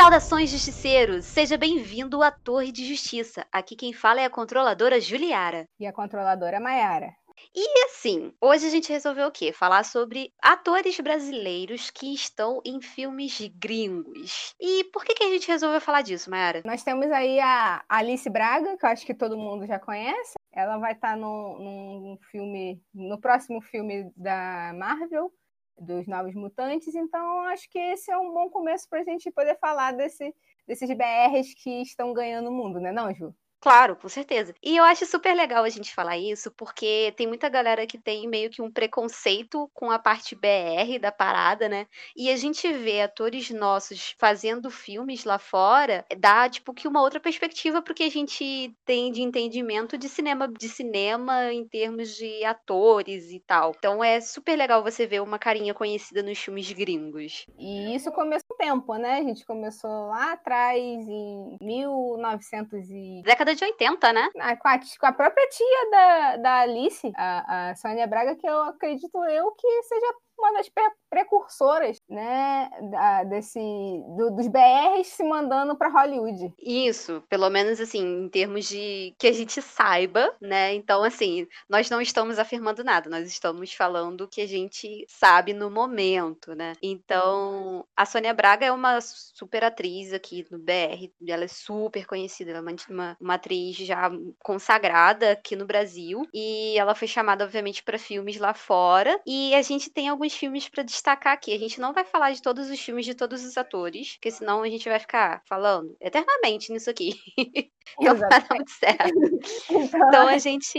Saudações, justiceiros! Seja bem-vindo à Torre de Justiça. Aqui quem fala é a controladora Juliara. E a controladora Maiara. E assim, hoje a gente resolveu o quê? Falar sobre atores brasileiros que estão em filmes gringos. E por que, que a gente resolveu falar disso, Mayara? Nós temos aí a Alice Braga, que eu acho que todo mundo já conhece. Ela vai estar no, num filme, no próximo filme da Marvel, dos Novos Mutantes, então acho que esse é um bom começo para a gente poder falar desse, desses BRs que estão ganhando o mundo, né, não, Ju? Claro, com certeza. E eu acho super legal a gente falar isso, porque tem muita galera que tem meio que um preconceito com a parte BR da parada, né? E a gente vê atores nossos fazendo filmes lá fora, dá tipo que uma outra perspectiva porque a gente tem de entendimento de cinema, de cinema em termos de atores e tal. Então é super legal você ver uma carinha conhecida nos filmes gringos. E isso começou um tempo, né? A gente começou lá atrás em 1900 e década década de 80, né? Ah, com, a, com a própria tia da, da Alice, a, a Sônia Braga, que eu acredito eu que seja uma das precursoras, né, da, desse do, dos BRs se mandando para Hollywood. Isso, pelo menos assim, em termos de que a gente saiba, né? Então assim, nós não estamos afirmando nada, nós estamos falando o que a gente sabe no momento, né? Então, a Sônia Braga é uma super atriz aqui no BR, ela é super conhecida, ela é uma, uma atriz já consagrada aqui no Brasil e ela foi chamada obviamente para filmes lá fora e a gente tem alguns filmes para destacar aqui. A gente não vai falar de todos os filmes de todos os atores, porque senão a gente vai ficar falando eternamente nisso aqui. não vai dar muito certo. Então a gente.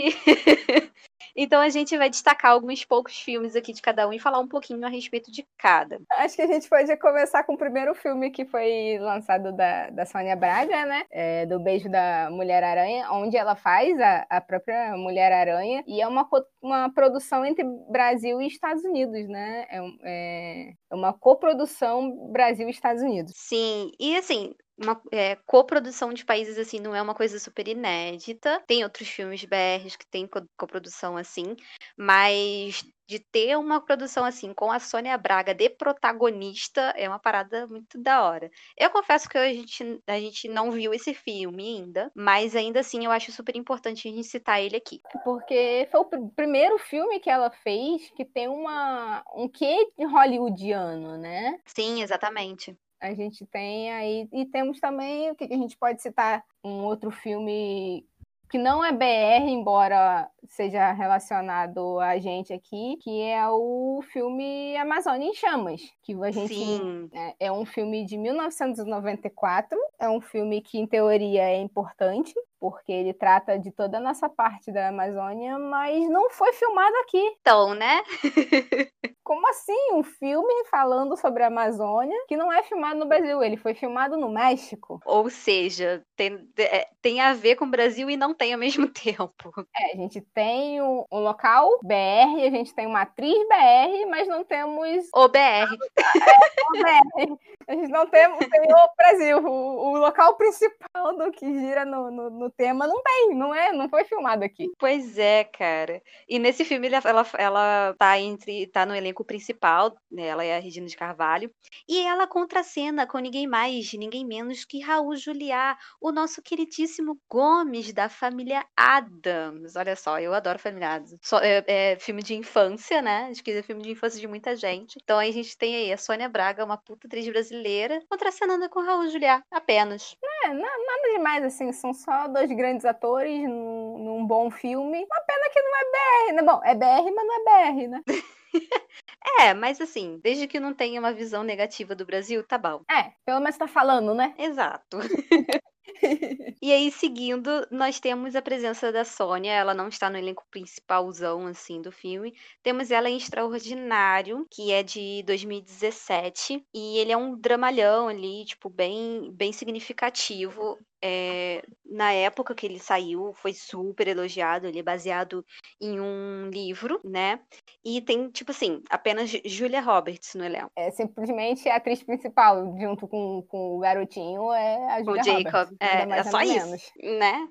Então a gente vai destacar alguns poucos filmes aqui de cada um e falar um pouquinho a respeito de cada. Acho que a gente pode começar com o primeiro filme que foi lançado da, da Sônia Braga, né? É, do Beijo da Mulher-Aranha, onde ela faz a, a própria Mulher-Aranha. E é uma, uma produção entre Brasil e Estados Unidos, né? É, é, é uma coprodução Brasil e Estados Unidos. Sim, e assim, uma é, coprodução de países assim não é uma coisa super inédita. Tem outros filmes BRs que tem coprodução assim, mas de ter uma produção assim com a Sônia Braga de protagonista é uma parada muito da hora. Eu confesso que a gente, a gente não viu esse filme ainda, mas ainda assim eu acho super importante a gente citar ele aqui. Porque foi o primeiro filme que ela fez que tem uma um quê hollywoodiano, né? Sim, exatamente a gente tem aí. E temos também o que a gente pode citar um outro filme que não é BR, embora seja relacionado a gente aqui, que é o filme Amazônia em Chamas, que a gente Sim. É, é um filme de 1994, é um filme que em teoria é importante, porque ele trata de toda a nossa parte da Amazônia, mas não foi filmado aqui. Então, né? Como assim? Um filme falando sobre a Amazônia que não é filmado no Brasil, ele foi filmado no México. Ou seja, tem, é, tem a ver com o Brasil e não tem ao mesmo tempo. É, a gente tem um, um local BR, a gente tem uma atriz BR, mas não temos. O BR. É, o BR. A gente não tem, tem o Brasil. O, o, local principal do que gira no, no, no tema não tem, não é, não foi filmado aqui. Pois é, cara. E nesse filme ela, ela, ela tá entre. tá no elenco principal, né? Ela é a Regina de Carvalho. E ela contracena com ninguém mais, ninguém menos que Raul Juliá, o nosso queridíssimo Gomes da família Adams. Olha só, eu adoro família Adams. Só, é, é, filme de infância, né? Acho que é filme de infância de muita gente. Então aí a gente tem aí a Sônia Braga, uma puta atriz brasileira, contracenando com Raul Juliá, apenas. É, nada demais, assim, são só dois grandes atores num, num bom filme. Uma pena que não é BR, né? Bom, é BR, mas não é BR, né? É, mas assim, desde que não tenha uma visão negativa do Brasil, tá bom. É, pelo menos tá falando, né? Exato. e aí, seguindo, nós temos a presença da Sônia. Ela não está no elenco principalzão, assim, do filme. Temos ela em Extraordinário, que é de 2017. E ele é um dramalhão ali, tipo, bem, bem significativo. É, na época que ele saiu, foi super elogiado. Ele é baseado em um livro, né? E tem, tipo assim, apenas Julia Roberts no elenco. É simplesmente a atriz principal, junto com, com o garotinho, é a Julia o Jacob. Roberts. É, é só isso, menos. né?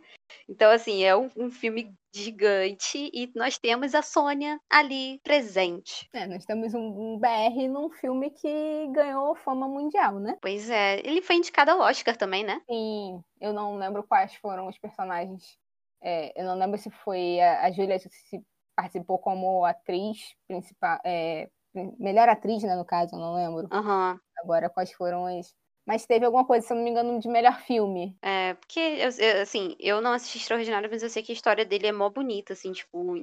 Então, assim, é um, um, filme gigante e nós temos a Sônia ali presente. É, nós temos um, um BR num filme que ganhou fama mundial, né? Pois é, ele foi indicado ao Oscar também, né? Sim, eu não lembro quais foram os personagens. É, eu não lembro se foi a, a Julia se participou como atriz principal, é, melhor atriz, né, no caso, eu não lembro. Uhum. Agora quais foram as mas teve alguma coisa, se eu não me engano, de melhor filme. É, porque, assim, eu não assisti Extraordinário, mas eu sei que a história dele é mó bonita, assim, tipo,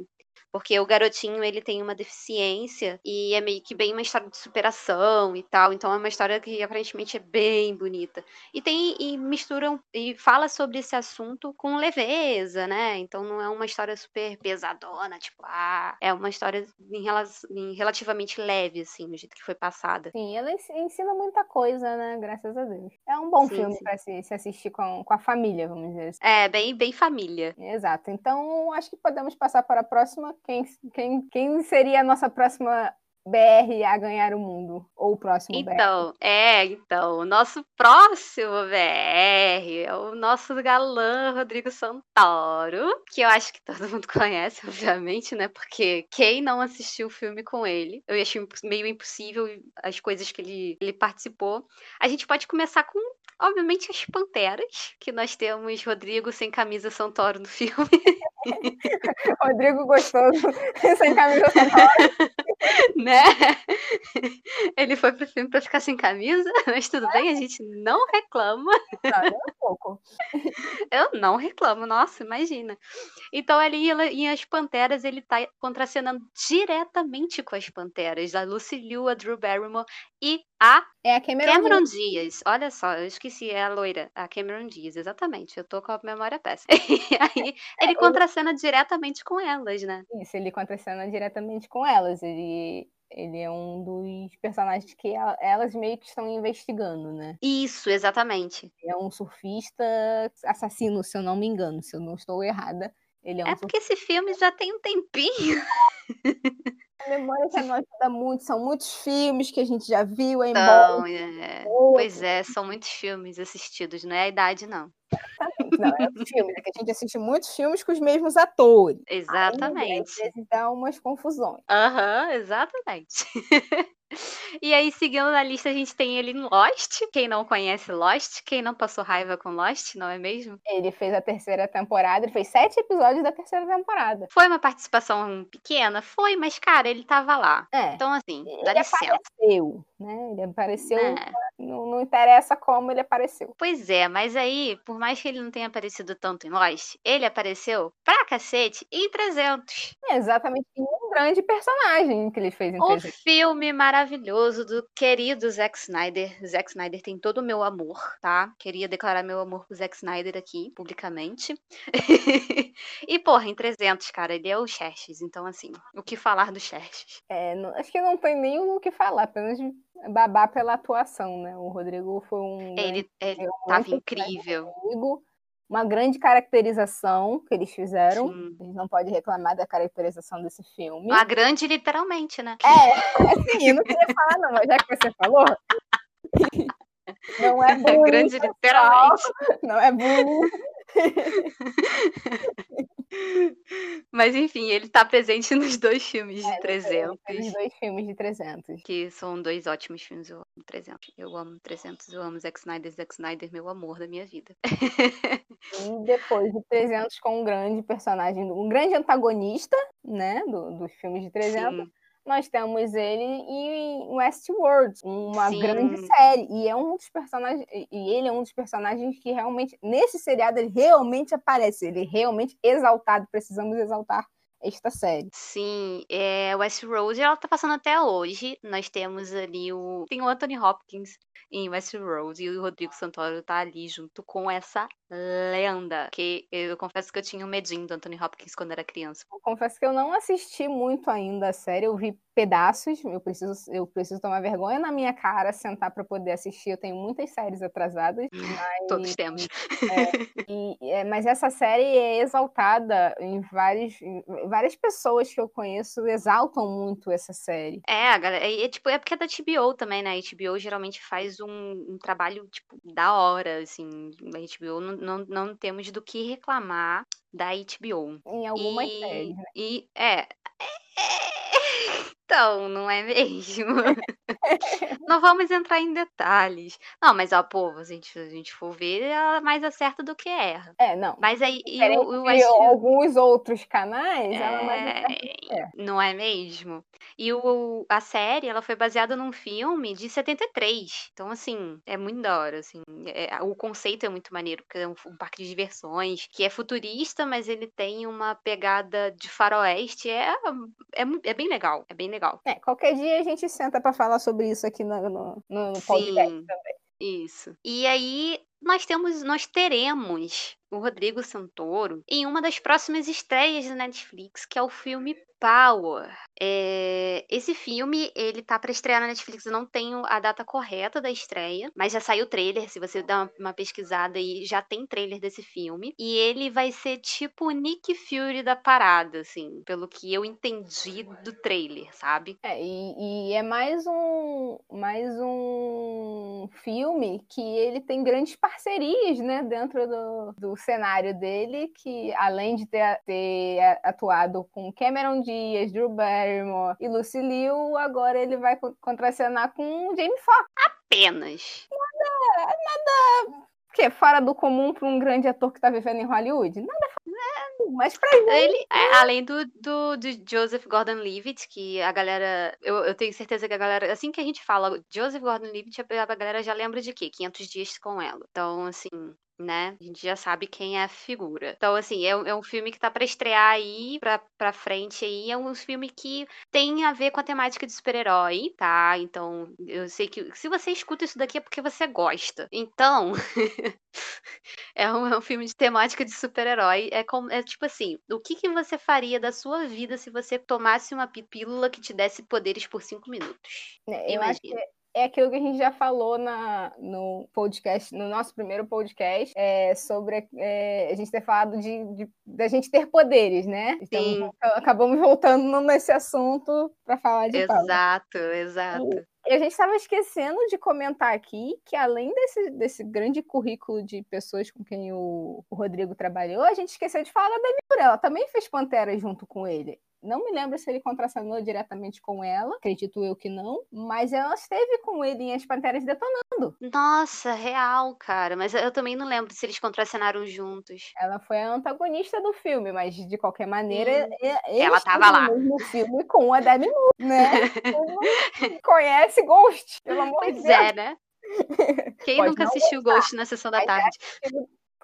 porque o garotinho, ele tem uma deficiência e é meio que bem uma história de superação e tal. Então é uma história que aparentemente é bem bonita. E tem e misturam e fala sobre esse assunto com leveza, né? Então não é uma história super pesadona, tipo, ah, é uma história em, em relativamente leve assim, no jeito que foi passada. Sim, ela ensina muita coisa, né? Graças a Deus. É um bom sim, filme para se, se, assistir com, com a família, vamos dizer assim. É, bem bem família. Exato. Então, acho que podemos passar para a próxima quem, quem, quem seria a nossa próxima BR a ganhar o mundo? Ou o próximo então, BR? É, então, o nosso próximo BR é o nosso galã Rodrigo Santoro, que eu acho que todo mundo conhece, obviamente, né? Porque quem não assistiu o filme com ele, eu achei meio impossível as coisas que ele, ele participou. A gente pode começar com obviamente, as Panteras, que nós temos Rodrigo sem camisa Santoro no filme. Rodrigo gostoso sem camisa né? Ele foi pro filme pra ficar sem camisa, mas tudo bem, a gente não reclama. Não, nem um pouco. Eu não reclamo, nossa, imagina. Então ali em As Panteras ele tá contracenando diretamente com as Panteras, a Lucy Liu, a Drew Barrymore e a é a Cameron, Cameron Diaz. Diaz. Olha só, eu esqueci, é a loira, a Cameron Diaz, exatamente. Eu tô com a memória péssima. E aí ele contracena diretamente com elas, né? Isso, ele contracena diretamente com elas. Ele ele é um dos personagens que elas meio que estão investigando, né? Isso, exatamente. é um surfista assassino, se eu não me engano, se eu não estou errada. Ele é, um é porque esse filme já tem um tempinho. A memória que não ajuda muito, são muitos filmes que a gente já viu, é então, é. Pois é, são muitos filmes assistidos, não é a idade, não. Não, é os filmes, é que a gente assiste muitos filmes com os mesmos atores. Exatamente. Aí, às vezes dá umas confusões. Aham, uhum, exatamente. E aí, seguindo na lista, a gente tem ele em Lost. Quem não conhece Lost, quem não passou raiva com Lost, não é mesmo? Ele fez a terceira temporada, ele fez sete episódios da terceira temporada. Foi uma participação pequena? Foi, mas, cara, ele tava lá. É. Então, assim, dá ele licença. Apareceu, né? Ele apareceu. É. Não, não interessa como ele apareceu. Pois é, mas aí, por mais que ele não tenha aparecido tanto em Lost, ele apareceu pra cacete em 300. É exatamente, um grande personagem que ele fez em 300. Um filme maravilhoso do querido Zack Snyder. Zack Snyder tem todo o meu amor, tá? Queria declarar meu amor pro Zack Snyder aqui, publicamente. e, porra, em 300, cara, ele é o Xerxes. Então, assim, o que falar do Xerxes? É, não, acho que não tem nem o que falar, apenas babar pela atuação, né? O Rodrigo foi um. Ele, ele tava incrível. Uma grande caracterização que eles fizeram. Sim. A gente não pode reclamar da caracterização desse filme. Uma grande, literalmente, né? É, assim, eu não queria falar, não, mas já que você falou. Não é bullying. Grande, literalmente. Não é bullying. Mas enfim, ele tá presente nos dois filmes de é, 300. Nos dois filmes de 300. Que são dois ótimos filmes. Eu amo 300. Eu amo 300, eu amo Zack Snyder. Zack Snyder, meu amor da minha vida. E depois de 300 com um grande personagem, um grande antagonista, né, do, dos filmes de 300. Sim nós temos ele em Westworld, uma Sim. grande série. E é um dos personagens. E ele é um dos personagens que realmente, nesse seriado, ele realmente aparece. Ele é realmente exaltado. Precisamos exaltar esta série. Sim, é, Westworld ela tá passando até hoje. Nós temos ali o tem o Anthony Hopkins em Westworld e o Rodrigo Santoro tá ali junto com essa lenda. Que eu confesso que eu tinha um medinho do Anthony Hopkins quando era criança. Eu confesso que eu não assisti muito ainda a série, eu vi pedaços, eu preciso, eu preciso tomar vergonha na minha cara, sentar para poder assistir. Eu tenho muitas séries atrasadas. Mas, Todos temos. É, e, é, mas essa série é exaltada em, vários, em várias pessoas que eu conheço exaltam muito essa série. É, galera, é, é, tipo, é porque é da HBO também, né? A HBO geralmente faz um, um trabalho, tipo, da hora, assim. A HBO não não, não temos do que reclamar da HBO. Em algumas e, séries, né? E, é, é então, não é mesmo? não vamos entrar em detalhes. Não, mas ó, pô, se a gente, a gente for ver, ela mais acerta do que erra. É, não. Mas aí eu acho... alguns outros canais, é... ela mais acerta do que erra. Não é mesmo? E o, a série, ela foi baseada num filme de 73. Então, assim, é muito da hora, assim. É, o conceito é muito maneiro, porque é um, um, parque de diversões, que é futurista, mas ele tem uma pegada de faroeste. É, é, é bem legal, é bem legal. É, qualquer dia a gente senta para falar sobre isso aqui no, no, no podcast Sim, também. Isso. E aí, nós temos, nós teremos o Rodrigo Santoro em uma das próximas estreias da Netflix, que é o filme Power. É, esse filme, ele tá para estrear na Netflix, eu não tenho a data correta da estreia, mas já saiu o trailer, se você uma, uma pesquisada aí, já tem trailer desse filme. E ele vai ser tipo o Nick Fury da parada, assim, pelo que eu entendi do trailer, sabe? É, e, e é mais um, mais um filme que ele tem grandes parcerias, né, dentro do, do cenário dele, que além de ter, ter atuado com Cameron Diaz, Drew Barrymore e Lucy Liu, agora ele vai contracenar com Jamie Foxx. Apenas. Nada, nada que fora do comum para um grande ator que está vivendo em Hollywood? Nada é, mas pra gente... Ele, é, além do, do, do Joseph Gordon-Levitt, que a galera... Eu, eu tenho certeza que a galera... Assim que a gente fala Joseph Gordon-Levitt, a, a galera já lembra de quê? 500 dias com ela. Então, assim, né? A gente já sabe quem é a figura. Então, assim, é, é um filme que tá para estrear aí, pra, pra frente aí. É um filme que tem a ver com a temática de super-herói, tá? Então, eu sei que se você escuta isso daqui é porque você gosta. Então, é, um, é, um, filme de temática de super-herói. É, como, é tipo assim, o que, que você faria da sua vida se você tomasse uma pílula que te desse poderes por cinco minutos? É, eu Imagina. Acho que é aquilo que a gente já falou na, no podcast, no nosso primeiro podcast, é, sobre é, a gente ter falado de, de, da gente ter poderes, né? Então, Sim. acabamos voltando nesse assunto para falar de Exato, exato. E a gente estava esquecendo de comentar aqui que, além desse, desse grande currículo de pessoas com quem o, o Rodrigo trabalhou, a gente esqueceu de falar da Dani Ela também fez Pantera junto com ele. Não me lembro se ele contracenou diretamente com ela, acredito eu que não, mas ela esteve com ele em As Panteras Detonando. Nossa, real, cara. Mas eu também não lembro se eles contracenaram juntos. Ela foi a antagonista do filme, mas de qualquer maneira, ela tava lá no filme com a Demi Moore, né? conhece Ghost, pelo amor pois de Deus. é, né? Quem Pode nunca assistiu gostar, Ghost na sessão da tarde?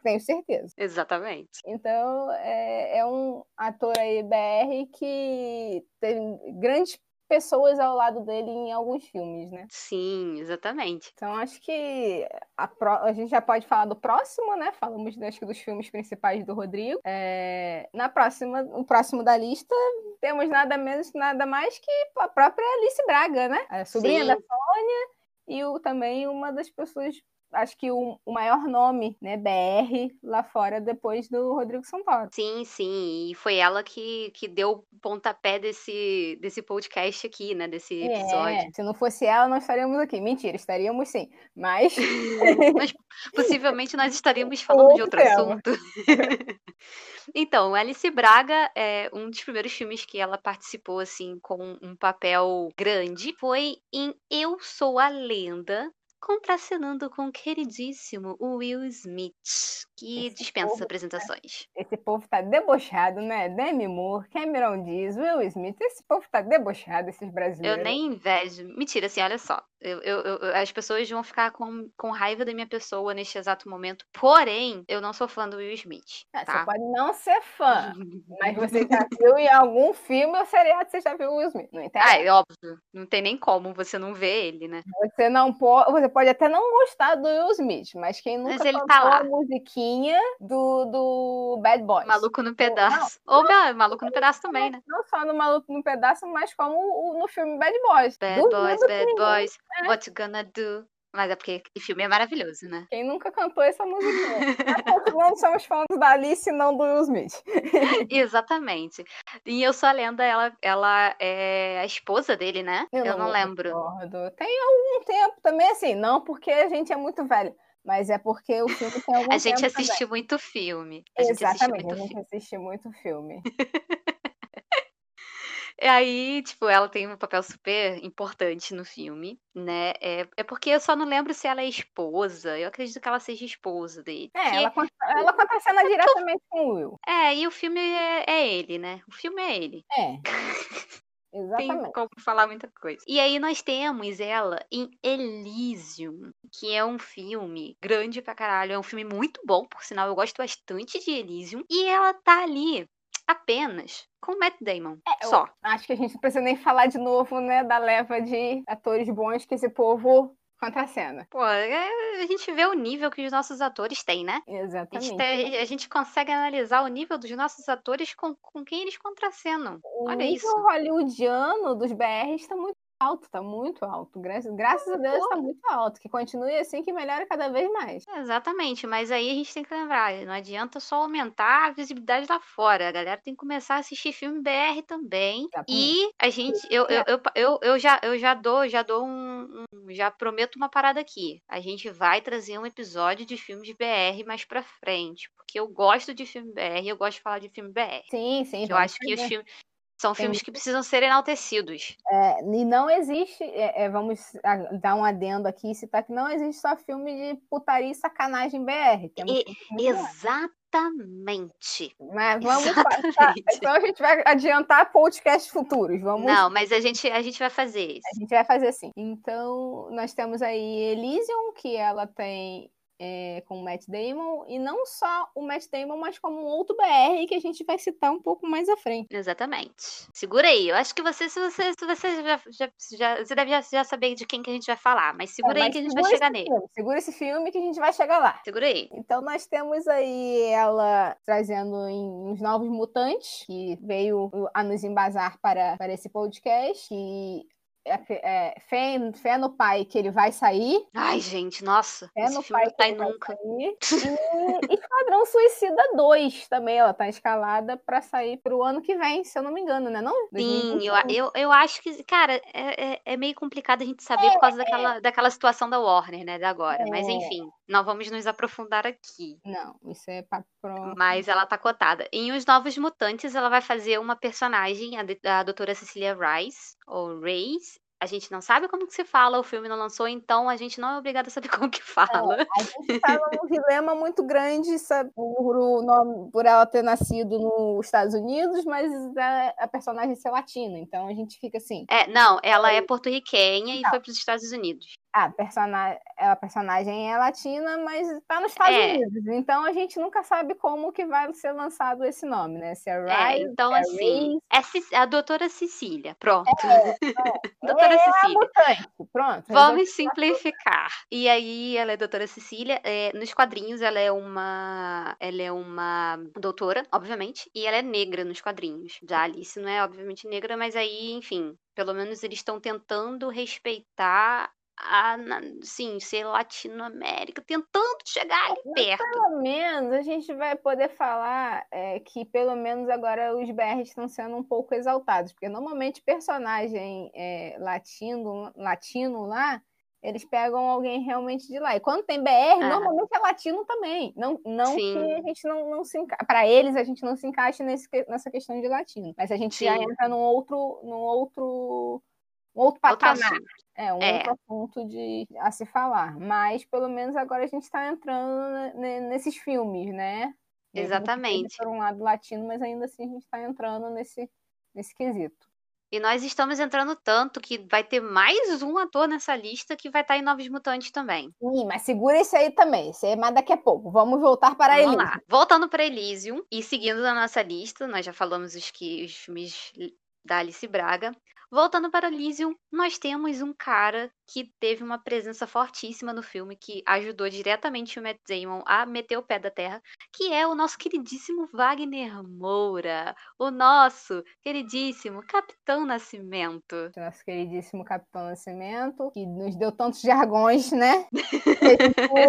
Tenho certeza. Exatamente. Então, é, é um ator aí BR que tem grandes pessoas ao lado dele em alguns filmes, né? Sim, exatamente. Então acho que a, pro... a gente já pode falar do próximo, né? Falamos acho que dos filmes principais do Rodrigo. É... Na próxima, o próximo da lista temos nada menos nada mais que a própria Alice Braga, né? A sobrinha Sim. da Sônia e o, também uma das pessoas acho que o, o, maior nome, né, BR, lá fora, depois do Rodrigo Santoro. Sim, sim, e foi ela que, que deu o pontapé desse, desse podcast aqui, né, desse é, episódio. É, se não fosse ela, nós estaríamos aqui. Mentira, estaríamos sim, mas... mas possivelmente nós estaríamos falando de outro tema. assunto. então, Alice Braga, é um dos primeiros filmes que ela participou, assim, com um papel grande, foi em Eu Sou a Lenda, contracenando com o queridíssimo Will Smith, que esse dispensa povo, apresentações. Esse povo tá debochado, né? Demi Moore, Cameron Diaz, Will Smith, esse povo tá debochado, esses brasileiros. Eu nem invejo. Mentira, assim, olha só. Eu, eu, eu, as pessoas vão ficar com, com raiva da minha pessoa neste exato momento. Porém, eu não sou fã do Will Smith. É, tá? Você pode não ser fã, mas você já viu em algum filme ou seriado você já viu o Will Smith. Não entende? Ah, é óbvio. Não tem nem como você não ver ele, né? Você não pode. Você pode até não gostar do Will Smith, mas quem nunca mas ele tá lá. a musiquinha do, do Bad Boys. Maluco no Pedaço. Ou, não, Ou Maluco no Pedaço também, né? Não só no Maluco no Pedaço, mas como no filme Bad Boys. Bad Boys, Bad Boys, é. What You Gonna Do? Mas é porque o filme é maravilhoso, né? Quem nunca cantou essa música? não somos fãs da Alice, não do Will Smith. Exatamente. E Eu Sou a Lenda, ela, ela é a esposa dele, né? Eu, Eu não, não lembro. Recordo. Tem algum tempo também, assim, não porque a gente é muito velho. mas é porque o filme tem algum A gente tempo assistiu muito filme. A também. gente Exatamente, muito a gente assiste muito filme. E aí, tipo, ela tem um papel super importante no filme, né? É, é porque eu só não lembro se ela é esposa. Eu acredito que ela seja esposa dele. É, ela, conta- ela contracena diretamente com o Will. É, e o filme é, é ele, né? O filme é ele. É. Tem Exatamente. como falar muita coisa. E aí nós temos ela em Elysium, que é um filme grande pra caralho. É um filme muito bom, por sinal. Eu gosto bastante de Elysium. E ela tá ali apenas com o Matt Damon. É, só. Acho que a gente não precisa nem falar de novo, né, da leva de atores bons que esse povo contracena. Pô, é- a gente vê o nível que os nossos atores têm, né? A gente, Exatamente. tem- a gente consegue analisar o nível dos nossos atores com, com quem eles contracenam. O Olha nível isso. hollywoodiano dos BRs está muito alto, tá muito alto. Graças, graças a Deus está muito alto. Que continue assim, que melhore cada vez mais. Exatamente, mas aí a gente tem que lembrar, não adianta só aumentar a visibilidade lá fora. A galera tem que começar a assistir filme BR também. E a gente, eu, eu, eu, eu, eu já, eu já dou, já dou um, já prometo uma parada aqui. A gente vai trazer um episódio de filmes BR mais pra frente, porque eu gosto de filme BR, eu gosto de falar de filme BR. Sim, sim. eu acho que os filmes são filmes que precisam ser enaltecidos. É, e não existe, é, é, vamos dar um adendo aqui e citar que não existe só filme de putaria e sacanagem BR. E-. Exatamente. Mas vamos Exatamente. passar. Então a gente vai adiantar podcasts futuros. Vamos Não, mas a gente, a gente vai fazer isso. A gente vai fazer assim. Então, nós temos aí Elysium, que ela tem é, com o Matt Damon, e não só o Matt Damon, mas como um outro BR que a gente vai citar um pouco mais à frente. Exatamente. Segura aí. Eu acho que você, se você, se você já, já, já- você deve já, já saber de quem que a gente vai falar, mas segura É, aí mas que a gente vai chegar nele. filme, Segura esse filme que a gente vai chegar lá. Segura aí. Então nós temos aí ela trazendo uns novos mutantes, que veio a nos embasar para, para esse podcast, que é, é, fé, fé no pai que ele vai sair, Ai, gente, nossa. É esse no pai tá que ele vai nunca. sair. E Esquadrão Suicida 2 também, ela tá escalada pra sair pro ano que vem, se eu não me engano, né? Não? Sim, eu, 2021. eu, eu acho que, cara, é, é, é meio complicado a gente saber por causa daquela, daquela situação da Warner, né, da agora. Mas É. enfim, não vamos nos aprofundar aqui. Não, isso é papo. Mas ela tá cotada. Em Os Novos Mutantes, ela vai fazer uma personagem, a, de- a doutora Cecilia Rice, ou Reis. A gente não sabe como que se fala, o filme não lançou, então a gente não é obrigada a saber como que fala. A gente tava num dilema muito grande sabe, por, nome, por ela ter nascido nos Estados Unidos, mas a, a personagem ser latina. Então a gente fica assim, É, não, ela é porto-riquenha e foi para os Estados Unidos. A, persona, a personagem é latina, mas tá nos Estados É. Unidos. Então a gente nunca sabe como que vai ser lançado esse nome, né? Se é É, Rice, então é assim, Reis. é a doutora Cecília, pronto. É, doutora é Cecília. mutante, pronto. Vamos simplificar. E aí, ela é doutora Cecília. é, nos quadrinhos, ela é uma. Ela é uma doutora, obviamente. E ela é negra nos quadrinhos. Já Alice não é, obviamente, negra, mas aí, enfim. Pelo menos eles estão tentando respeitar a. na- Sim, ser Latinoamérica, tentando chegar ali perto. Pelo menos a gente vai poder falar é, que pelo menos agora os BRs estão sendo um pouco exaltados, porque normalmente personagem é, latino, latino lá, eles pegam alguém realmente de lá. E quando tem BR, Ah. normalmente é latino também. Não, não que a gente não, não se encaixa. Para eles, a gente não se encaixa nesse, nessa questão de latino. Mas a gente já Sim. entra num outro, num outro, um outro Outro patamar. assunto. É, um É. outro assunto de, a se falar. Mas, pelo menos, agora a gente está entrando ne- nesses filmes, né? Exatamente. Por um lado latino, mas ainda assim a gente está entrando nesse, nesse quesito. E nós estamos entrando tanto que vai ter mais um ator nessa lista que vai estar em Novos Mutantes também. Ih, mas segura esse aí também. Esse aí é mais daqui a pouco. Vamos voltar para Vamos ele. lá. Voltando para Elysium e seguindo na nossa lista, nós já falamos os, que, os filmes da Alice Braga. Voltando para Elysium, nós temos um cara que teve uma presença fortíssima no filme, que ajudou diretamente o Matt Damon a meter o pé da terra, que é o nosso queridíssimo Wagner Moura, o nosso queridíssimo Capitão Nascimento. Nosso queridíssimo Capitão Nascimento, que nos deu tantos jargões, né?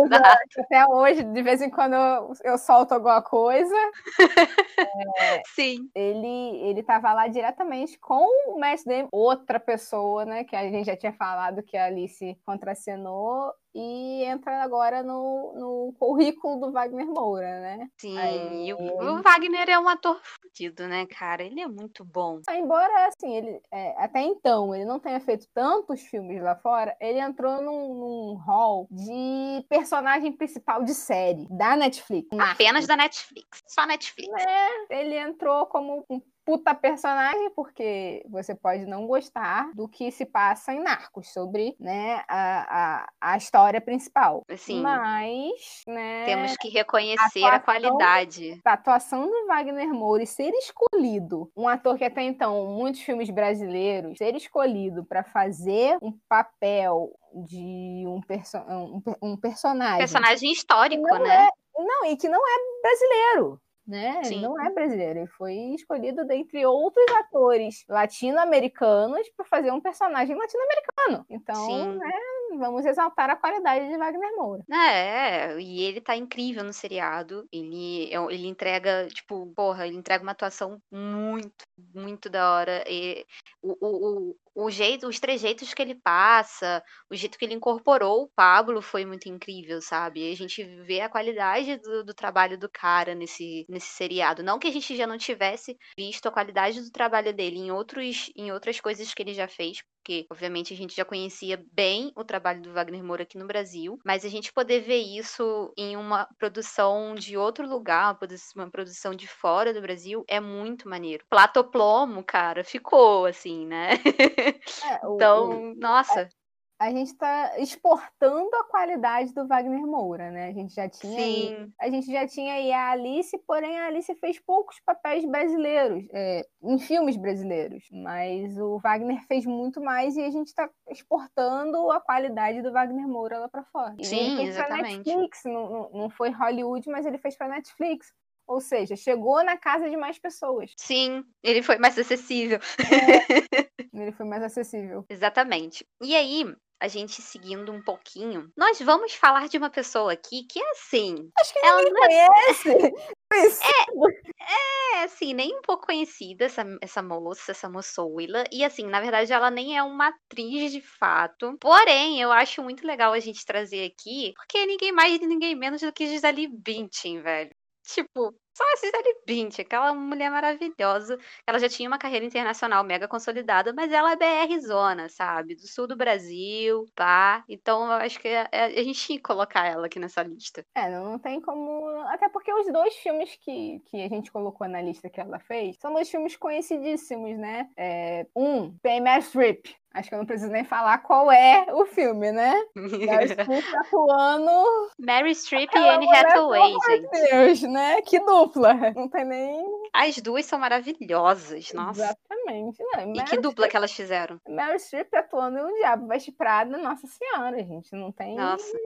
Usa até hoje, de vez em quando eu, solto alguma coisa. Sim. ele ele tava lá diretamente com o Matt Damon, outra pessoa, né, que a gente já tinha falado que a Alice contracenou e entra agora no, no currículo do Wagner Moura, né? Sim, Aí, o, o, Wagner é um ator fudido, né, cara? Ele é muito bom. Embora, assim, ele é, até então ele não tenha feito tantos filmes lá fora, ele entrou num, num hall de personagem principal de série da Netflix. Apenas da Netflix. Só Netflix. É, ele entrou como um puta personagem, porque você pode não gostar do que se passa em Narcos, sobre né, a, a, a história principal. Sim. Mas, né, Temos que reconhecer a, atuação, a qualidade. A atuação do Wagner Moura e ser escolhido, um ator que até então, muitos filmes brasileiros, ser escolhido para fazer um papel de um, perso um, um personagem. Personagem histórico, né? É, não, e que não é brasileiro né? Sim. Ele não é brasileiro, ele foi escolhido dentre outros atores latino-americanos para fazer um personagem latino-americano. Então, né, vamos exaltar a qualidade de Wagner Moura. É, e ele tá incrível no seriado. Ele, é ele entrega, tipo, porra, ele entrega uma atuação muito, muito da hora. E o, o, o jeito, os trejeitos que ele passa, o jeito que ele incorporou o Pablo foi muito incrível, sabe? A gente vê a qualidade do, do, trabalho do cara nesse, nesse seriado. Não que a gente já não tivesse visto a qualidade do trabalho dele em, outros, em outras coisas que ele já fez, porque obviamente a gente já conhecia bem o trabalho do Wagner Moura aqui no Brasil, mas a gente poder ver isso em uma produção de outro lugar, uma produção de fora do Brasil, é muito maneiro. Platoplomo, cara, ficou assim, né? É, então, o, nossa. A, a gente está exportando a qualidade do Wagner Moura, né? A gente já tinha Sim. a gente já tinha aí a Alice, porém a Alice fez poucos papéis brasileiros, é, em filmes brasileiros, mas o Wagner fez muito mais e a gente está exportando a qualidade do Wagner Moura lá para fora. Sim, ele fez exatamente. Netflix, não, não foi Hollywood, mas ele fez para Netflix. Ou seja, chegou na casa de mais pessoas. Sim, ele foi mais acessível. É, ele foi mais acessível. Exatamente. E aí, a gente seguindo um pouquinho, nós vamos falar de uma pessoa aqui que é assim. Acho que ela não é conhece. É, é, assim, nem um pouco conhecida essa, essa moça, essa moçoila. E assim, na verdade, ela nem é uma atriz de fato. Porém, eu acho muito legal a gente trazer aqui, porque é ninguém mais e ninguém menos do que Gisele Bündchen, velho. Tipo, só a Gisele Bündchen, aquela mulher maravilhosa. Ela já tinha uma carreira internacional mega consolidada, mas ela é BR zona, sabe? Do sul do Brasil, pá. Então eu acho que a, a gente tinha que colocar ela aqui nessa lista. É, não, tem como. Até porque os dois filmes que, que a gente colocou na lista que ela fez são dois filmes conhecidíssimos, né? É, um, Meryl Streep, Acho que eu não preciso nem falar qual é o filme, né? Mary Streep atuando. Mary Streep e Anne Hathaway, gente. Meu Deus, né? Que dupla. Não tem nem. As duas são maravilhosas, nossa. Exatamente. Né? E que dupla que elas fizeram? Mary Streep atuando no Diabo Veste Prada, nossa senhora, gente. Não tem. Nossa.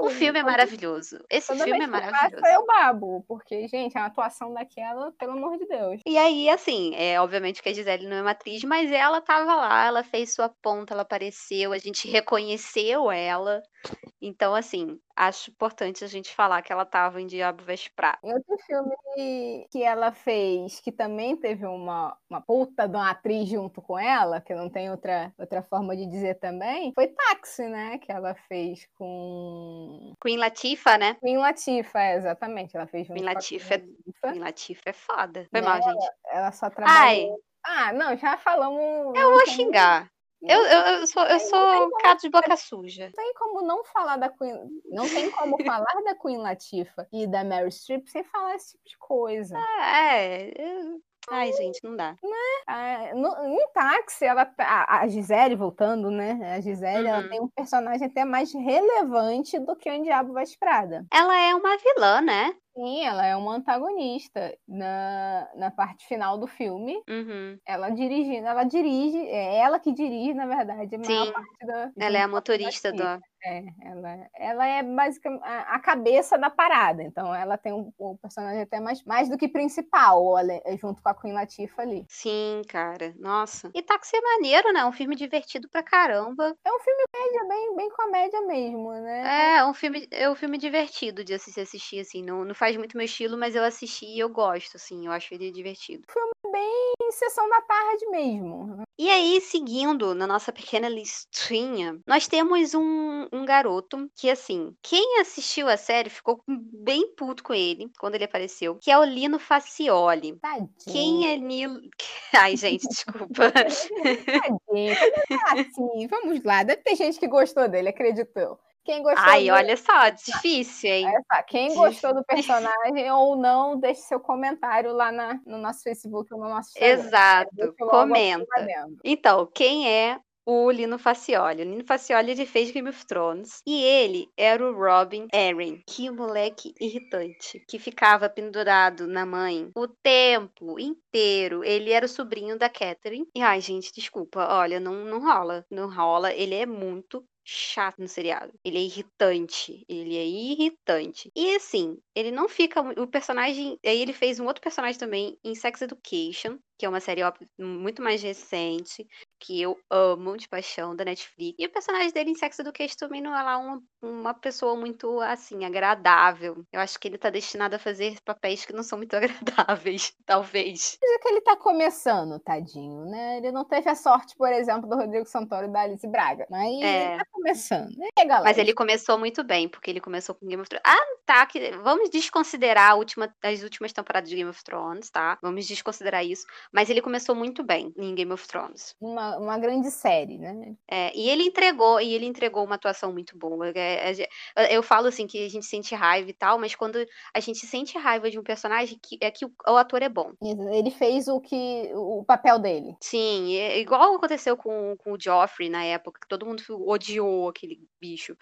O filme é maravilhoso. Esse filme é maravilhoso. Eu babo, porque, gente, a atuação daquela, pelo amor de Deus. E aí, assim, é obviamente que a Gisele não é uma atriz, mas ela tava lá, ela fez sua ponta, ela apareceu, a gente reconheceu ela. Então, assim, acho importante a gente falar que ela estava em Diabo Veste Prata. Outro filme que ela fez, que também teve uma, uma puta de uma atriz junto com ela, que não tem outra, outra forma de dizer também, foi Táxi, né? Que ela fez com... Queen Latifa, né? Queen Latifa, é, exatamente. Ela fez junto Queen Latifa, é... Queen Latifa é foda. Foi mal, gente. Ela só trabalhou... Ai. Ah, não, já falamos... Eu vou xingar. Eu, eu, eu sou, eu sou cara de boca suja. Não tem como não falar da Queen. Não tem como falar da Queen Latifa e da Mary Streep sem falar esse tipo de coisa. É, é. Ai, gente, não dá. Né? Ah, no, táxi, ela, a, a Gisele, voltando, né? A Gisele, uhum. ela tem um personagem até mais relevante do que o Diabo Prada. Ela é uma vilã, né? Sim, ela é uma antagonista na, na parte final do filme. Uhum. Ela dirigindo, ela dirige, é ela que dirige, na verdade, a maior Sim. parte da. Ela é a motorista do. É, ela, ela é basicamente a, cabeça da parada. Então, ela tem um, um, personagem até mais, mais do que principal, junto com a Queen Latifah ali. Sim, cara. Nossa. E Táxi é maneiro, né? Um filme divertido pra caramba. É um filme média, bem, bem comédia mesmo, né? É, um filme, é um filme divertido de assistir, assistir assim. Não, não faz muito meu estilo, mas eu assisti e eu gosto, assim. Eu acho ele divertido. Filme bem sessão da tarde mesmo. E aí, seguindo na nossa pequena listinha, nós temos um, um garoto que, assim, quem assistiu a série ficou bem puto com ele quando ele apareceu, que é o Lino Facioli. Tadinho. Quem é Nilo. Ai, gente, desculpa. Tadinho. Assim, vamos lá. Deve ter gente que gostou dele, acreditou. Quem gostou Ai, do- olha só, difícil, hein? Olha só, quem gostou do personagem ou não, deixe seu comentário lá na- no nosso Facebook ou no nosso Instagram. Exato, comenta. Então, quem é o Lino Facioli? O Lino Facioli ele fez Game of Thrones e ele era o Robin Arryn. Que moleque irritante, que ficava pendurado na mãe o tempo inteiro. Ele era o sobrinho da Catherine. E ai, gente, desculpa, olha, não, não rola, não rola. Ele é muito chato no seriado. Ele é irritante. Ele é irritante. E assim, ele não fica. O personagem. Aí ele fez um outro personagem também em Sex Education, que é uma série muito mais recente, que eu amo de paixão da Netflix. E o personagem dele em Sex Education também não é lá uma, uma pessoa muito assim, agradável. Eu acho que ele tá destinado a fazer papéis que não são muito agradáveis, talvez. Mas é que ele tá começando, tadinho, né? Ele não teve a sorte, por exemplo, do Rodrigo Santoro e da Alice Braga. Mas É. ele tá começando. Aí, galera? Mas ele começou muito bem, porque ele começou com Game of Thrones. Ah, tá. Que... Vamos desconsiderar a última, as últimas temporadas de Game of Thrones, tá? Vamos desconsiderar isso. Mas ele começou muito bem em Game of Thrones. Uma, uma grande série, né? É, e ele entregou, e ele entregou uma atuação muito boa. É, é, eu falo assim que a gente sente raiva e tal, mas quando a gente sente raiva de um personagem, que, é que o, o ator é bom. Ele fez o que o papel dele. Sim, é igual aconteceu com, com o Joffrey na época, que todo mundo odiou aquele bicho.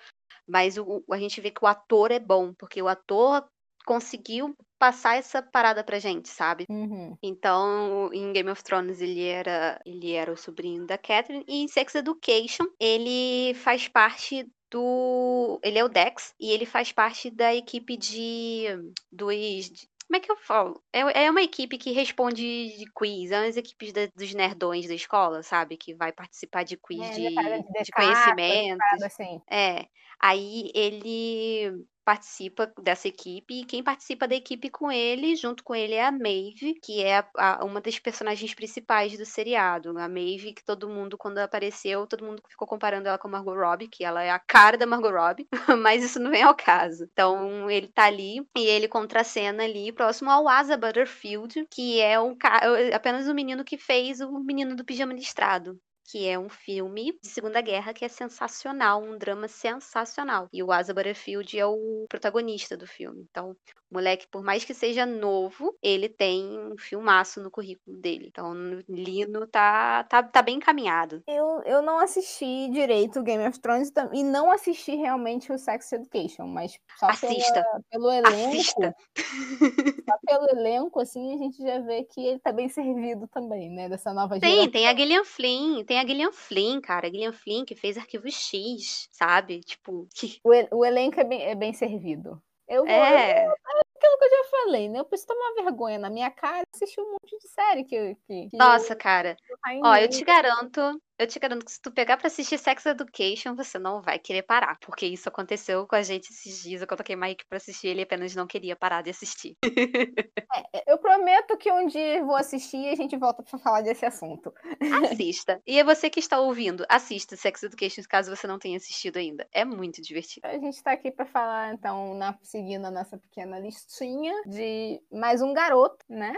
Mas o, a gente vê que o ator é bom, porque o ator conseguiu passar essa parada pra gente, sabe? Uhum. Então, em Game of Thrones ele era, ele era o sobrinho da Catherine e em Sex Education ele faz parte do, ele é o Dex e ele faz parte da equipe de dos de- como é que eu falo? É, é uma equipe que responde de quiz, é umas equipes da- dos nerdões da escola, sabe? Que vai participar de quiz É, de, parada de decapa, conhecimento. parada assim. É. Aí ele participa dessa equipe e quem participa da equipe com ele, junto com ele, é a Maeve, que é a- a- uma das personagens principais do seriado. A Maeve, que todo mundo, quando apareceu, todo mundo ficou comparando ela com a Margot Robbie, que ela é a cara da Margot Robbie, mas isso não vem ao caso. Então ele tá ali e ele contracena ali próximo ao Asa Butterfield, que é um ca- apenas o menino que fez o menino do pijama listrado que é um filme de Segunda Guerra que é sensacional, um drama sensacional. E o Asa Butterfield é o protagonista do filme. Então, o moleque, por mais que seja novo, ele tem um filmaço no currículo dele. Então, Lino tá, tá, tá bem encaminhado. Eu, eu não assisti direito o Game of Thrones e não assisti realmente o Sex Education, mas só Assista. pela- pelo elenco, Assista. só pelo elenco, assim, a gente já vê que ele tá bem servido também, né? Dessa nova Tem, geração. tem a Gillian Flynn, tem a Gillian Flynn, cara. A Gillian Flynn que fez Arquivo X, sabe? Tipo, que... O, el- o elenco é bem, é bem servido. Eu vou, é. Aquilo que eu já falei, né? Eu preciso tomar vergonha na minha cara e assistir um monte de série que, que, que Nossa, cara. eu tá em Ó, eu te garanto, eu te garanto que se tu pegar pra assistir Sex Education, você não vai querer parar. Porque isso aconteceu com a gente esses dias. Eu coloquei Mike pra assistir, ele apenas não queria parar de assistir. Eu prometo que um dia eu vou assistir e a gente volta pra falar desse assunto. Assista. E é você que está ouvindo, assista Sex Education caso você não tenha assistido ainda. É muito divertido. A gente tá aqui pra falar, então, na- seguindo a nossa pequena listinha de mais um garoto, né?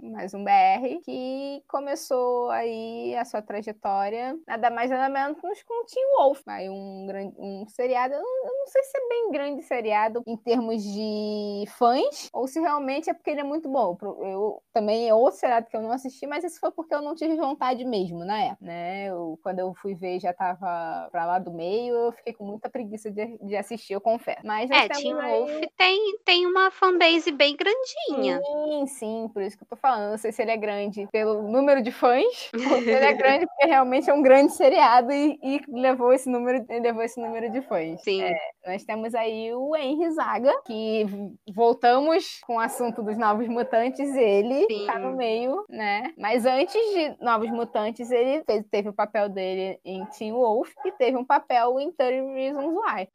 Mais um BR, que começou aí a sua trajetória, nada mais nada menos com Teen Wolf. Aí um, grande, um seriado, eu não, eu não sei se é bem grande seriado em termos de fãs, ou se realmente é porque ele é muito bom. Eu também é outro seriado que eu não assisti, mas esse foi porque eu não tive vontade mesmo na época, né? Eu, quando eu fui ver já tava pra lá do meio, eu fiquei com muita preguiça de, de assistir, eu confesso. Mas É, Teen aí- Wolf tem, tem uma fanbase bem grandinha. Sim, sim, por isso que eu tô falando. Não sei se ele é grande pelo número de fãs, ou se ele é grande porque realmente é um grande seriado e, e levou, esse número, levou esse número de fãs. Sim. É, nós temos aí o Henry Zaga, que voltamos com o assunto dos Novos Mutantes, ele Sim. tá no meio, né? Mas antes de Novos Mutantes, ele fez- teve o papel dele em Teen Wolf e teve um papel em 30 Reasons Why.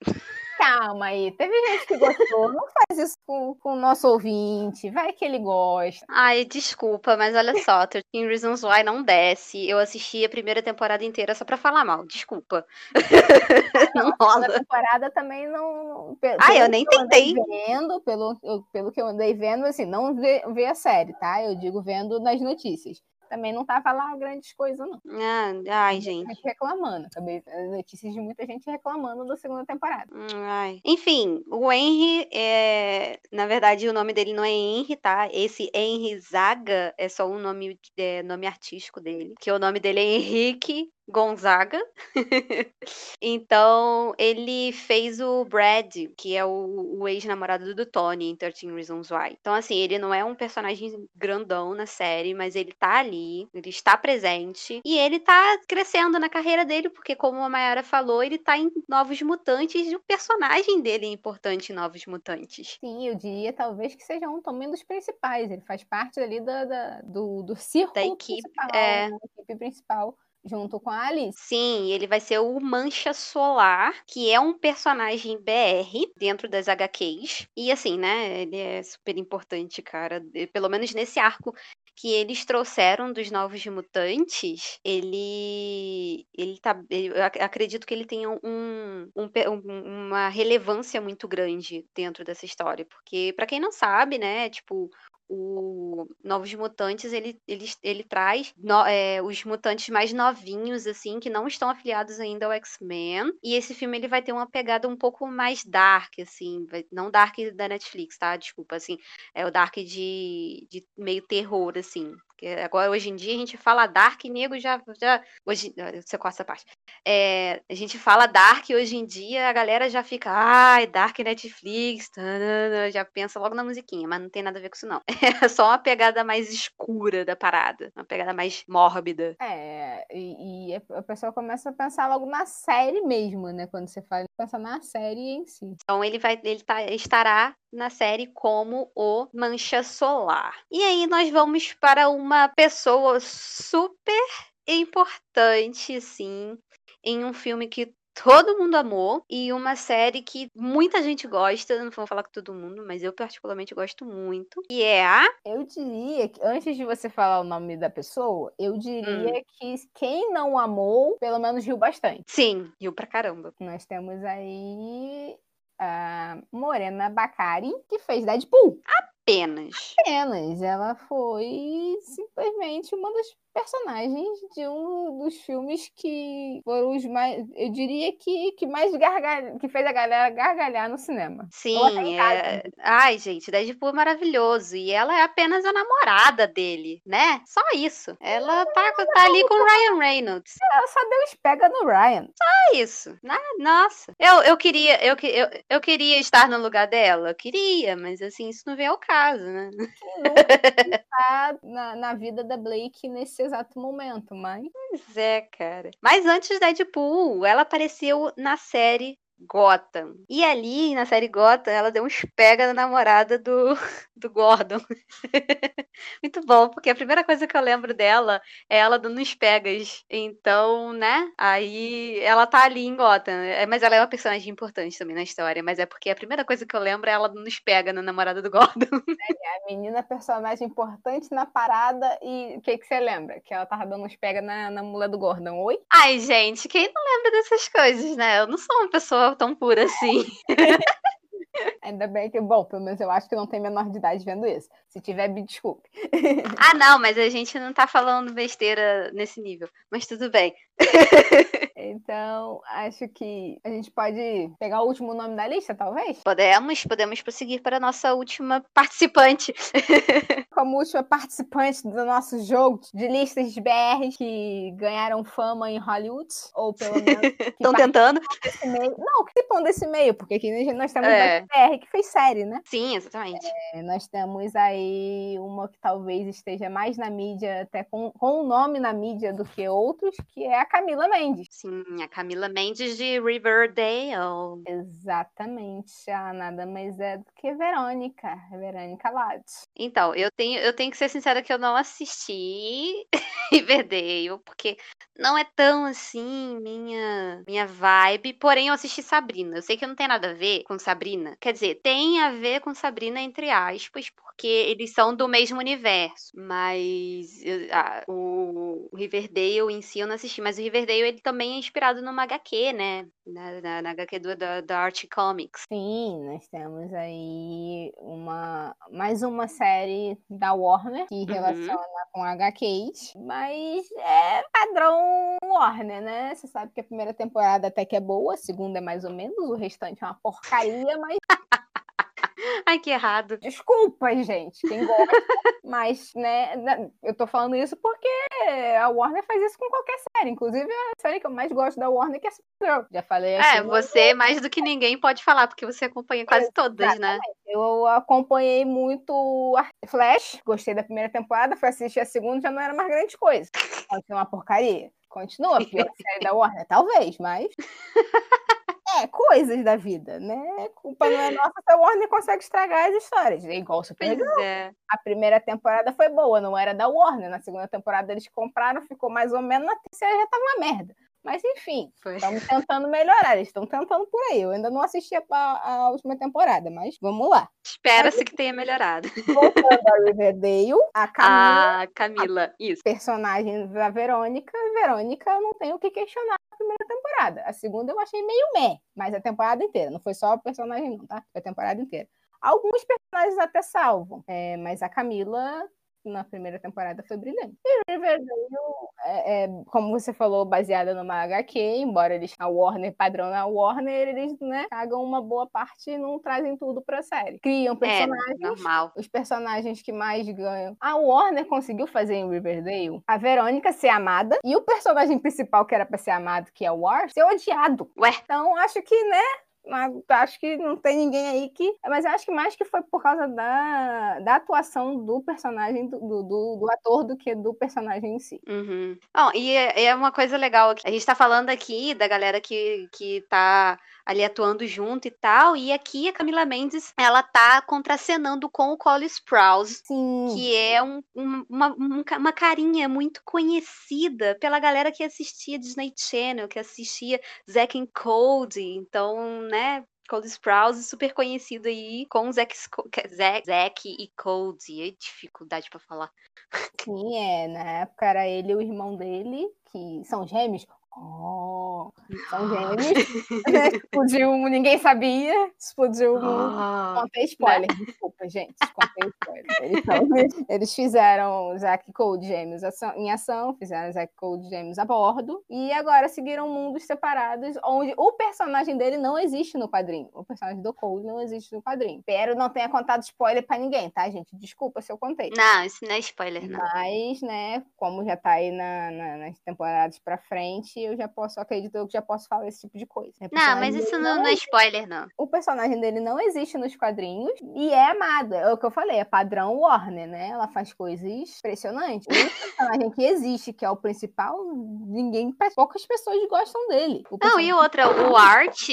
calma aí. Teve gente que gostou. Não faz isso com, com o nosso ouvinte. Vai que ele gosta. Ai, desculpa, mas olha só, 13 Reasons Why não desce. Eu assisti a primeira temporada inteira só pra falar mal. Desculpa. não rola. A temporada também não. Pelo, ah, eu nem tentei. Vendo, pelo, pelo que eu andei vendo, assim, não ver vê a série, tá? Eu digo vendo nas notícias também não tava lá grandes coisas, não. Ah, ai, gente. gente reclamando. Também notícias de muita gente reclamando da segunda temporada. Hum, ai. Enfim, o Henry, é... na verdade, o nome dele não é Henry, tá? Esse Henry Zaga é só um nome, é, nome artístico dele. Que o nome dele é Henrique Gonzaga. então, ele fez o Brad, que é o, o ex-namorado do Tony em 13 Reasons Why. Então, assim, ele não é um personagem grandão na série, mas ele tá ali, ele está presente e ele tá crescendo na carreira dele, porque, como a Mayara falou, ele tá em Novos Mutantes e o personagem dele é importante em Novos Mutantes. Sim, eu diria talvez que seja um também dos principais. Ele faz parte ali da, da do, do círculo da equipe, principal, é... da equipe principal junto com a Alice. Sim, ele vai ser o Mancha Solar, que é um personagem BR dentro das HQs. E assim, né, ele é super importante, cara. Pelo menos nesse arco que eles trouxeram dos Novos Mutantes, ele ele tá eu acredito que ele tenha um, um, uma relevância muito grande dentro dessa história, porque para quem não sabe, né, tipo, o Novos Mutantes, ele, ele, ele traz no, é, os mutantes mais novinhos, assim, que não estão afiliados ainda ao X-Men. E esse filme ele vai ter uma pegada um pouco mais dark, assim, não dark da Netflix, tá? Desculpa, assim, é o dark de, de meio terror, assim. Porque agora, hoje em dia, a gente fala Dark e nego já. já hoje, você corta essa parte. É, a gente fala Dark e hoje em dia a galera já fica. Ai, Dark Netflix. Tanana, já pensa logo na musiquinha, mas não tem nada a ver com isso, não. É só uma pegada mais escura da parada. Uma pegada mais mórbida. É, e, e a pessoa começa a pensar logo na série mesmo, né? Quando você fala, pensa na série em si. Então ele vai. Ele tá, estará na série como o Mancha Solar. E aí nós vamos para uma pessoa super importante, sim, em um filme que todo mundo amou e uma série que muita gente gosta, não vou falar com todo mundo, mas eu particularmente gosto muito, e é a Eu diria que antes de você falar o nome da pessoa, eu diria hum. que quem não amou, pelo menos riu bastante. Sim, riu pra caramba. Nós temos aí a Morena Bacari, que fez Deadpool. Apenas. Apenas. Ela foi simplesmente uma das personagens de um dos filmes que foram os mais, eu diria que, que mais gargalha, que fez a galera gargalhar no cinema. Sim, é... ai gente, Deadpool é maravilhoso e ela é apenas a namorada dele, né? Só isso. Ela tá, tá ali com o Ryan Reynolds. Ela só deu pega no Ryan. Só isso. Nossa, eu, eu queria eu, eu, eu queria estar no lugar dela, eu queria, mas assim, isso não vem ao caso, né? Tá na, na vida da Blake nesse exato momento, mas. Pois é, cara. Mas antes da Deadpool, ela apareceu na série Gotham. E ali, na série Gotham, ela deu uns pega na namorada do, do Gordon. Muito bom, porque a primeira coisa que eu lembro dela é ela dando uns pegas. Então, né? Aí ela tá ali em Gotham. É, mas ela é uma personagem importante também na história. Mas é porque a primeira coisa que eu lembro é ela dando uns pega na namorada do Gordon. É, a menina personagem importante na parada. E o que, que você lembra? Que ela tava dando uns pega na, na mula do Gordon. Oi? Ai, gente, quem não lembra dessas coisas, né? Eu não sou uma pessoa tão pura assim. Ainda bem que, bom, pelo menos eu acho que não tem menor de idade vendo isso. Se tiver, me desculpe. ah, não, mas a gente não tá falando besteira nesse nível. Mas tudo bem. então, acho que a gente pode pegar o último nome da lista, talvez? Podemos, podemos prosseguir para a nossa última participante. Como última participante do nosso jogo de listas de BR que ganharam fama em Hollywood, ou pelo menos. Estão tentando. Não, que participam desse meio, porque aqui nós temos é BR que fez série, né? Sim, exatamente. É, nós temos aí uma que talvez esteja mais na mídia, até com, com o nome na mídia do que outros, que é a Camila Mendes. Sim, a Camila Mendes de Riverdale. Exatamente. Ah, nada mais é do que Verônica. Verônica Lade. Então, eu tenho, eu tenho que ser sincera que eu não assisti Riverdale, porque não é tão assim minha minha vibe, porém eu assisti Sabrina. Eu sei que não tem nada a ver com Sabrina. Quer dizer, tem a ver com Sabrina entre aspas, porque eles são do mesmo universo. Mas eu, o Riverdale em si eu não assisti, mas o Riverdale ele também é inspirado numa HQ, né? Na, na, na HQ do, da, da Art Comics. Sim, nós temos aí uma mais uma série da Warner que relaciona uhum. com HQs, mas é padrão Warner, né? Você sabe que a primeira temporada até que é boa, a segunda é mais ou menos, o restante é uma porcaria, mas Ai, que errado. Desculpa, gente, quem gosta. mas, né, eu tô falando isso porque a Warner faz isso com qualquer série. Inclusive, a série que eu mais gosto da Warner que é Supergirl. Já falei aqui. É, você mais do que ninguém pode falar, porque você acompanha quase todas, né? Eu acompanhei muito Flash, gostei da primeira temporada, fui assistir a segunda, já não era mais grande coisa. Pode ser uma porcaria. Continua, pior série da Warner, talvez, mas. É, coisas da vida, né? Culpa não é nossa se a Warner consegue estragar as histórias. É igual o Supergirl. É. A primeira temporada foi boa, não era da Warner. Na segunda temporada eles compraram, ficou mais ou menos. Na terceira já tava uma merda. Mas enfim, estamos tentando melhorar, eles estão tentando por aí. Eu ainda não assisti a, a última temporada, mas vamos lá. Espera-se que tenha melhorado. Voltando a Riverdale, a Camila. A Camila, isso. Personagem da Verônica. Verônica, não tenho o que questionar na primeira temporada. A segunda eu achei meio meh, mas a temporada inteira. Não foi só o personagem, não, tá? Foi a temporada inteira. Alguns personagens até salvam, é, mas a Camila na primeira temporada foi brilhante. E Riverdale, é, é, como você falou, baseada numa HQ, embora eles, a Warner, padrão na Warner, eles, né, cagam uma boa parte e não trazem tudo pra série. Criam é, personagens. É, normal. Os personagens que mais ganham. A Warner conseguiu fazer em Riverdale a Verônica ser amada e o personagem principal que era pra ser amado, que é o War, ser odiado. Ué. Então, acho que, né, acho que não tem ninguém aí que. Mas eu acho que mais que foi por causa da, da atuação do personagem, do, do, do ator, do que do personagem em si. Uhum. Bom, e é, é uma coisa legal. A gente tá falando aqui da galera que, que tá ali atuando junto e tal. E aqui a Camila Mendes, ela tá contracenando com o Cole Sprouse, Sim. que é um, um, uma, uma carinha muito conhecida pela galera que assistia Disney Channel, que assistia Zack and Cody. Então, né, Cole Sprouse, super conhecido aí com Zack, Zack, Zack e Cody. É dificuldade para falar. Sim, é. Na época era ele e o irmão dele, que são gêmeos. Oh, são gêmeos. explodiu, ninguém sabia. Explodiu. Oh, Contei spoiler, né? desculpa, gente. Contei spoiler. Eles, eles fizeram Zack Cold Gêmeos em ação, fizeram Zack Cold Gêmeos a bordo, e agora seguiram mundos separados, onde o personagem dele não existe no quadrinho. O personagem do Cold não existe no quadrinho. Espero não tenha contado spoiler pra ninguém, tá, gente? Desculpa se eu contei. Não, isso não é spoiler, não. Mas, né, como já tá aí na, na, nas temporadas pra frente, eu já posso, acredito eu que já posso falar esse tipo de coisa. Não, mas isso não, não, é spoiler, não. O personagem dele não existe nos quadrinhos e é amada. É o que eu falei, é padrão Warner, né? Ela faz coisas impressionantes. O personagem que existe, que é o principal, ninguém, poucas pessoas gostam dele. Não, e outra, o Art,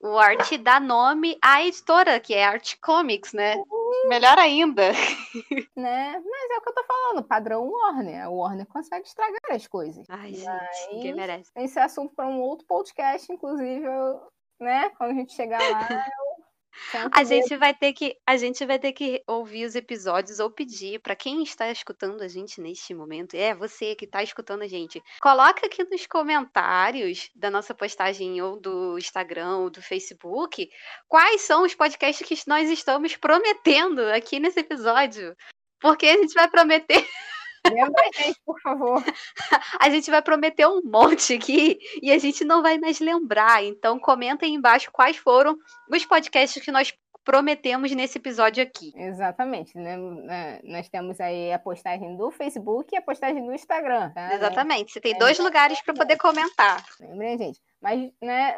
o Art dá nome à editora, que é Art Comics, né? Uhum. Melhor ainda. Né? Mas é o que eu tô falando, padrão Warner. A Warner consegue estragar as coisas. Ai, gente, Mas... ninguém merece. Esse é assunto para um outro podcast, inclusive, eu, né? Quando a gente chegar lá, eu a gente vai ter que a gente vai ter que ouvir os episódios ou pedir para quem está escutando a gente neste momento, é você que está escutando a gente, coloca aqui nos comentários da nossa postagem ou do Instagram ou do Facebook quais são os podcasts que nós estamos prometendo aqui nesse episódio, porque a gente vai prometer Lembra a gente, por favor. A gente vai prometer um monte aqui e a gente não vai mais lembrar. Então, comenta aí embaixo quais foram os podcasts que nós prometemos nesse episódio aqui. Exatamente. Né? É, nós temos aí a postagem do Facebook e a postagem do Instagram. Tá? Exatamente. Você tem é, dois lugares para poder comentar. Lembrem, gente. Mas, né,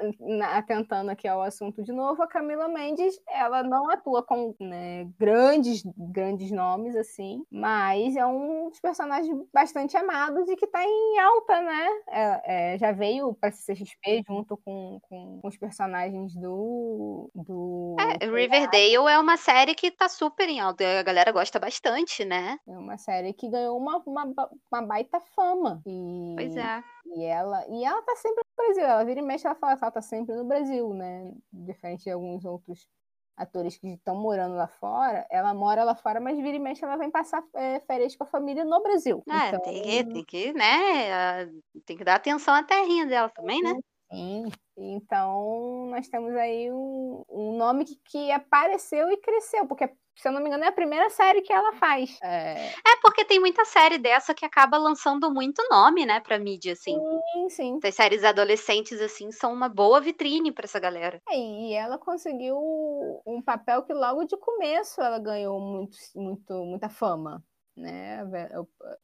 atentando aqui ao assunto de novo, a Camila Mendes, ela não atua com né, grandes, grandes nomes, assim, mas é um dos personagens bastante amados e que tá em alta, né? É, é, já veio pra CXP junto com, com, com, os personagens do. do é, Riverdale é uma série que tá super em alta, a galera gosta bastante, né? É uma série que ganhou uma, uma, uma baita fama. E, pois é. E ela, e ela tá sempre no Brasil, ela vira e mexe, ela fala que ela tá sempre no Brasil, né? Diferente de alguns outros atores que estão morando lá fora, ela mora lá fora, mas vira e mexe, ela vem passar é, férias com a família no Brasil. É, então... tem, que, tem que, né? Tem que dar atenção à terrinha dela também, né? Sim. Então, nós temos aí um, um nome que, que apareceu e cresceu, porque se eu não me engano, é a primeira série que ela faz. É... é, porque tem muita série dessa que acaba lançando muito nome, né, pra mídia, assim. Sim, sim. As séries adolescentes, assim, são uma boa vitrine para essa galera. É, e ela conseguiu um papel que logo de começo ela ganhou muito, muito, muita fama, né?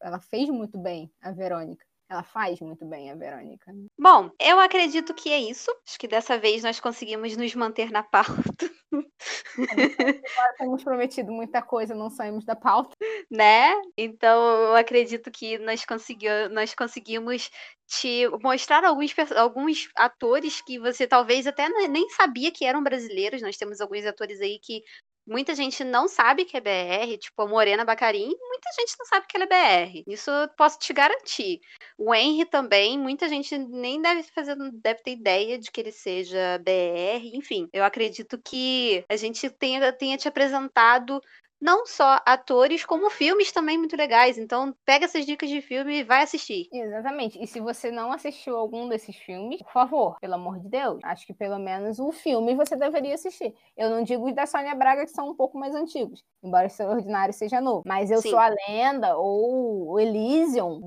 Ela fez muito bem, a Verônica. Ela faz muito bem a Verônica. Bom, eu acredito que é isso. Acho que dessa vez nós conseguimos nos manter na pauta. Agora temos prometido muita coisa, não saímos da pauta. Né? Então eu acredito que nós, consegui, nós conseguimos te mostrar alguns, alguns atores que você talvez até nem sabia que eram brasileiros. Nós temos alguns atores aí que muita gente não sabe que é BR, tipo a Morena Bacarim, muita gente não sabe que ela é BR. Isso eu posso te garantir. O Henry também, muita gente nem deve fazer, deve ter ideia de que ele seja BR, enfim. Eu acredito que a gente tenha, tenha te apresentado não só atores, como filmes também muito legais. Então, pega essas dicas de filme e vai assistir. Exatamente. E se você não assistiu algum desses filmes, por favor, pelo amor de Deus, acho que pelo menos um filme você deveria assistir. Eu não digo os da Sônia Braga, que são um pouco mais antigos, embora o Ordinário seja novo. Mas Eu Sim. Sou a Lenda ou o Elysium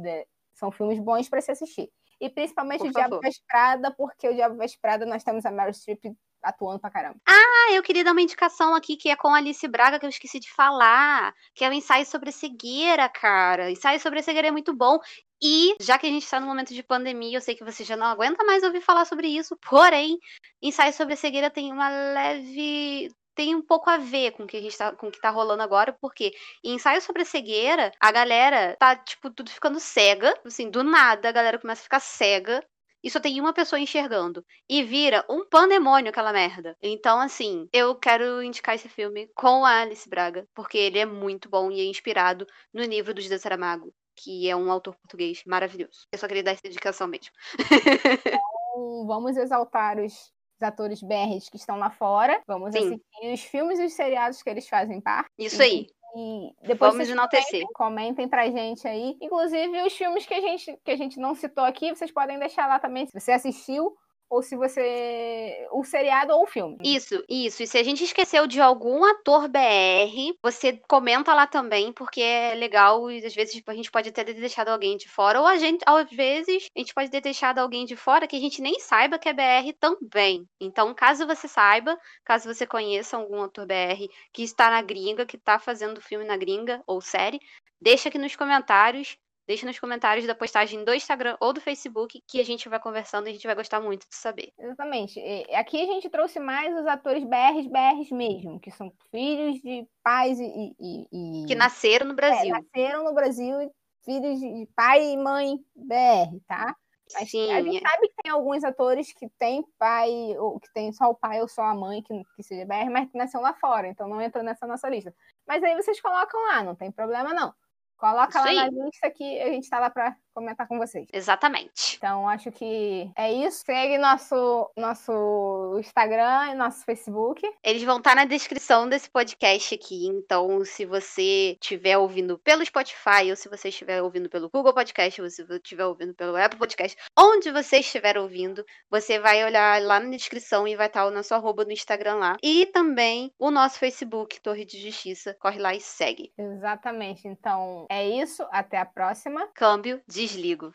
são filmes bons para se assistir. E principalmente Por o Diabo Vesprada, porque o Diabo Vesprada nós temos a Meryl Streep atuando pra caramba. Ah, eu queria dar uma indicação aqui que é com a Alice Braga, que eu esqueci de falar, que é o ensaio sobre cegueira, cara. Ensaio sobre cegueira é muito bom. E, já que a gente está no momento de pandemia, eu sei que você já não aguenta mais ouvir falar sobre isso, porém, ensaio sobre cegueira tem uma leve tem um pouco a ver com o que a gente tá, com o que tá rolando agora, porque em ensaio sobre a cegueira, a galera tá, tipo, tudo ficando cega, assim, do nada a galera começa a ficar cega, e só tem uma pessoa enxergando. E vira um pandemônio aquela merda. Então, assim, eu quero indicar esse filme com a Alice Braga, porque ele é muito bom e é inspirado no livro do José Saramago, que é um autor português maravilhoso. Eu só queria dar essa indicação mesmo. então, vamos exaltar os os atores BRs que estão lá fora. Vamos Sim. assistir os filmes e os seriados que eles fazem parte. Isso aí. E depois Vamos enaltecer. Comentem, comentem pra gente aí. Inclusive, os filmes que a, gente, que a gente não citou aqui, vocês podem deixar lá também. Se você assistiu ou se você. o seriado ou o filme. Isso, isso. E se a gente esqueceu de algum ator BR, você comenta lá também, porque é legal e às vezes a gente pode ter deixado alguém de fora, ou a gente, às vezes, a gente pode ter deixado alguém de fora que a gente nem saiba que é BR também. Então, caso você saiba, caso você conheça algum ator BR que está na gringa, que está fazendo filme na gringa ou série, deixa aqui nos comentários Deixa nos comentários da postagem do Instagram ou do Facebook que a gente vai conversando e a gente vai gostar muito de saber. Exatamente. Aqui a gente trouxe mais os atores BRs, BRs mesmo, que são filhos de pais e. e, e... Que nasceram no Brasil. É, nasceram no Brasil, filhos de pai e mãe BR, tá? Mas Sim, a gente sabe que tem alguns atores que tem pai, ou que tem só o pai ou só a mãe que, que seja BR, mas que nasceu lá fora, então não entrou nessa nossa lista. Mas aí vocês colocam lá, não tem problema não. Coloca lá na lista que a gente tá lá para comentar com vocês. Exatamente. Então, acho que é isso. Segue nosso, nosso Instagram e nosso Facebook. Eles vão estar tá na descrição desse podcast aqui. Então, se você estiver ouvindo pelo Spotify, ou se você estiver ouvindo pelo Google Podcast, ou se você estiver ouvindo pelo Apple Podcast, onde você estiver ouvindo, você vai olhar lá na descrição e vai estar tá o nosso arroba no Instagram lá. E também o nosso Facebook, Torre de Justiça. Corre lá e segue. Exatamente. Então, é isso. Até a próxima. Câmbio, desligo.